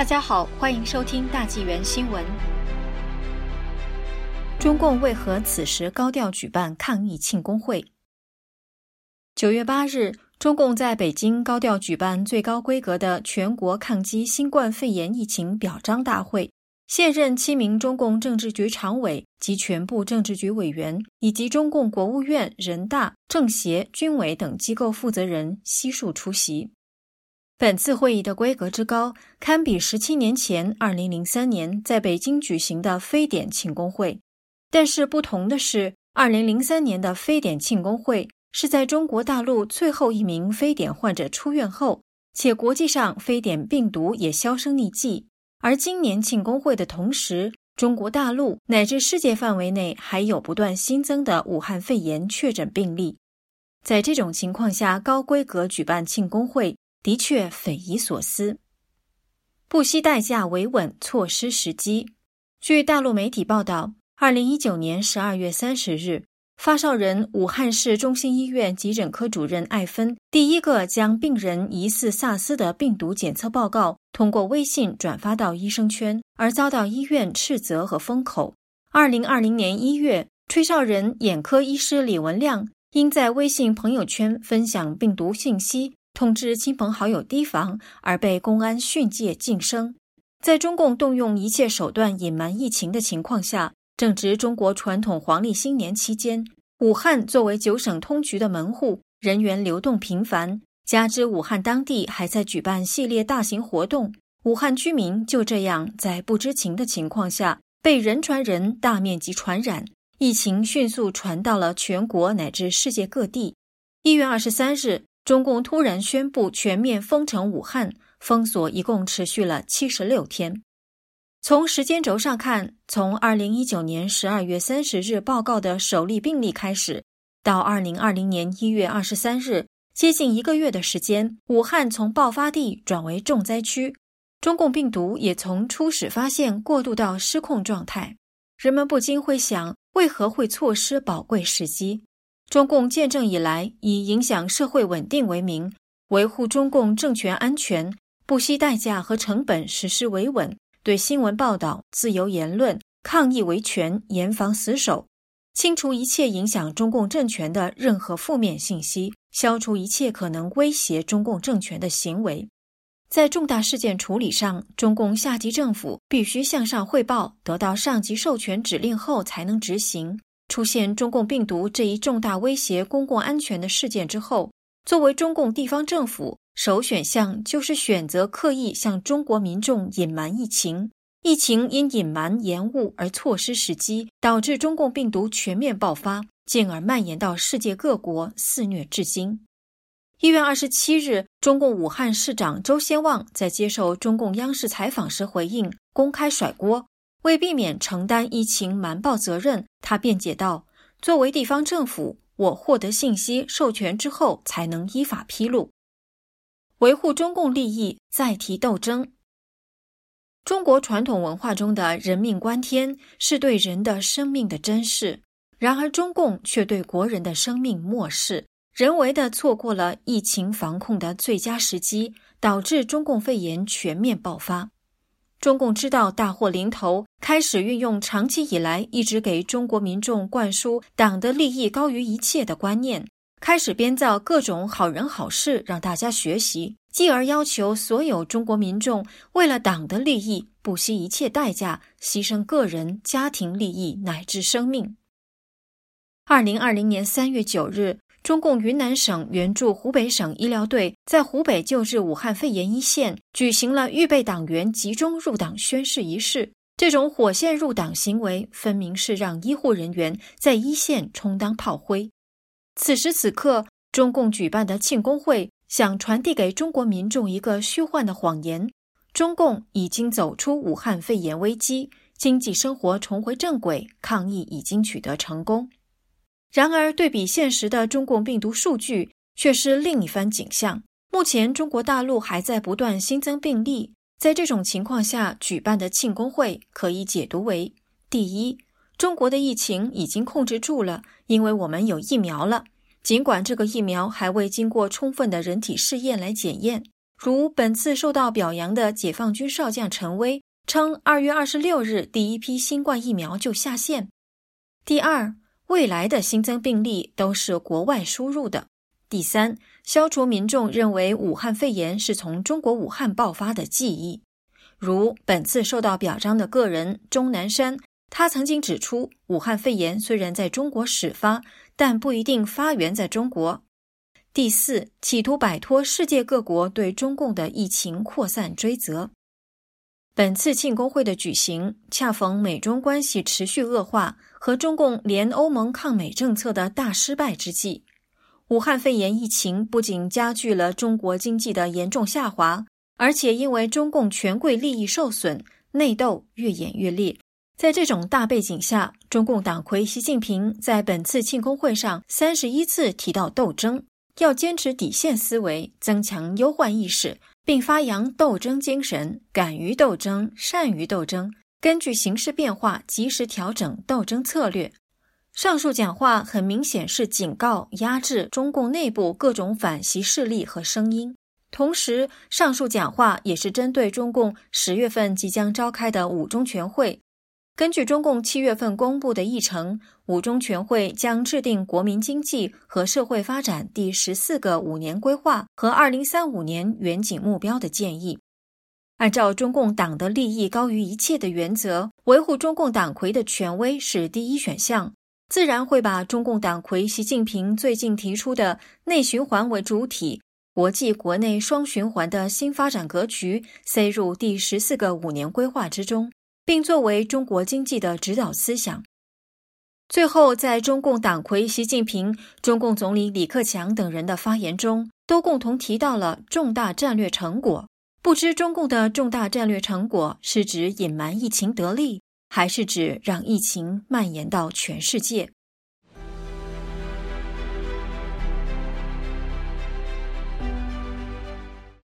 大家好，欢迎收听大纪元新闻。中共为何此时高调举办抗疫庆功会？九月八日，中共在北京高调举办最高规格的全国抗击新冠肺炎疫情表彰大会。现任七名中共政治局常委及全部政治局委员，以及中共国务院、人大、政协、军委等机构负责人悉数出席。本次会议的规格之高，堪比十七年前二零零三年在北京举行的非典庆功会。但是不同的是，二零零三年的非典庆功会是在中国大陆最后一名非典患者出院后，且国际上非典病毒也销声匿迹。而今年庆功会的同时，中国大陆乃至世界范围内还有不断新增的武汉肺炎确诊病例。在这种情况下，高规格举办庆功会的确匪夷所思。不惜代价维稳，错失时机。据大陆媒体报道，二零一九年十二月三十日。发烧人，武汉市中心医院急诊科主任艾芬第一个将病人疑似萨斯的病毒检测报告通过微信转发到医生圈，而遭到医院斥责和封口。二零二零年一月，吹哨人眼科医师李文亮因在微信朋友圈分享病毒信息，通知亲朋好友提防，而被公安训诫晋升。在中共动用一切手段隐瞒疫情的情况下。正值中国传统黄历新年期间，武汉作为九省通衢的门户，人员流动频繁，加之武汉当地还在举办系列大型活动，武汉居民就这样在不知情的情况下被人传人，大面积传染，疫情迅速传到了全国乃至世界各地。一月二十三日，中共突然宣布全面封城武汉，封锁一共持续了七十六天。从时间轴上看，从二零一九年十二月三十日报告的首例病例开始，到二零二零年一月二十三日，接近一个月的时间，武汉从爆发地转为重灾区，中共病毒也从初始发现过渡到失控状态。人们不禁会想，为何会错失宝贵时机？中共建政以来，以影响社会稳定为名，维护中共政权安全，不惜代价和成本实施维稳。对新闻报道、自由言论、抗议维权严防死守，清除一切影响中共政权的任何负面信息，消除一切可能威胁中共政权的行为。在重大事件处理上，中共下级政府必须向上汇报，得到上级授权指令后才能执行。出现中共病毒这一重大威胁公共安全的事件之后，作为中共地方政府。首选项就是选择刻意向中国民众隐瞒疫情，疫情因隐瞒延误而错失时机，导致中共病毒全面爆发，进而蔓延到世界各国，肆虐至今。一月二十七日，中共武汉市长周先旺在接受中共央视采访时回应，公开甩锅，为避免承担疫情瞒报责任，他辩解道：“作为地方政府，我获得信息授权之后，才能依法披露。”维护中共利益，再提斗争。中国传统文化中的人命关天是对人的生命的珍视，然而中共却对国人的生命漠视，人为的错过了疫情防控的最佳时机，导致中共肺炎全面爆发。中共知道大祸临头，开始运用长期以来一直给中国民众灌输党的利益高于一切的观念。开始编造各种好人好事让大家学习，继而要求所有中国民众为了党的利益不惜一切代价，牺牲个人、家庭利益乃至生命。二零二零年三月九日，中共云南省援助湖北省医疗队在湖北救治武汉肺炎一线举行了预备党员集中入党宣誓仪式。这种火线入党行为，分明是让医护人员在一线充当炮灰。此时此刻，中共举办的庆功会想传递给中国民众一个虚幻的谎言：中共已经走出武汉肺炎危机，经济生活重回正轨，抗疫已经取得成功。然而，对比现实的中共病毒数据，却是另一番景象。目前，中国大陆还在不断新增病例，在这种情况下举办的庆功会，可以解读为：第一，中国的疫情已经控制住了，因为我们有疫苗了。尽管这个疫苗还未经过充分的人体试验来检验，如本次受到表扬的解放军少将陈威称，二月二十六日第一批新冠疫苗就下线。第二，未来的新增病例都是国外输入的。第三，消除民众认为武汉肺炎是从中国武汉爆发的记忆。如本次受到表彰的个人钟南山，他曾经指出，武汉肺炎虽然在中国始发，但不一定发源在中国。第四，企图摆脱世界各国对中共的疫情扩散追责。本次庆功会的举行，恰逢美中关系持续恶化和中共联欧盟抗美政策的大失败之际。武汉肺炎疫情不仅加剧了中国经济的严重下滑，而且因为中共权贵利益受损，内斗越演越烈。在这种大背景下，中共党魁习近平在本次庆功会上三十一次提到斗争，要坚持底线思维，增强忧患意识，并发扬斗争精神，敢于斗争，善于斗争，根据形势变化及时调整斗争策略。上述讲话很明显是警告、压制中共内部各种反习势力和声音。同时，上述讲话也是针对中共十月份即将召开的五中全会。根据中共七月份公布的议程，五中全会将制定国民经济和社会发展第十四个五年规划和二零三五年远景目标的建议。按照中共党的利益高于一切的原则，维护中共党魁的权威是第一选项。自然会把中共党魁习近平最近提出的内循环为主体、国际国内双循环的新发展格局塞入第十四个五年规划之中，并作为中国经济的指导思想。最后，在中共党魁习近平、中共总理李克强等人的发言中，都共同提到了重大战略成果。不知中共的重大战略成果是指隐瞒疫情得利？还是指让疫情蔓延到全世界。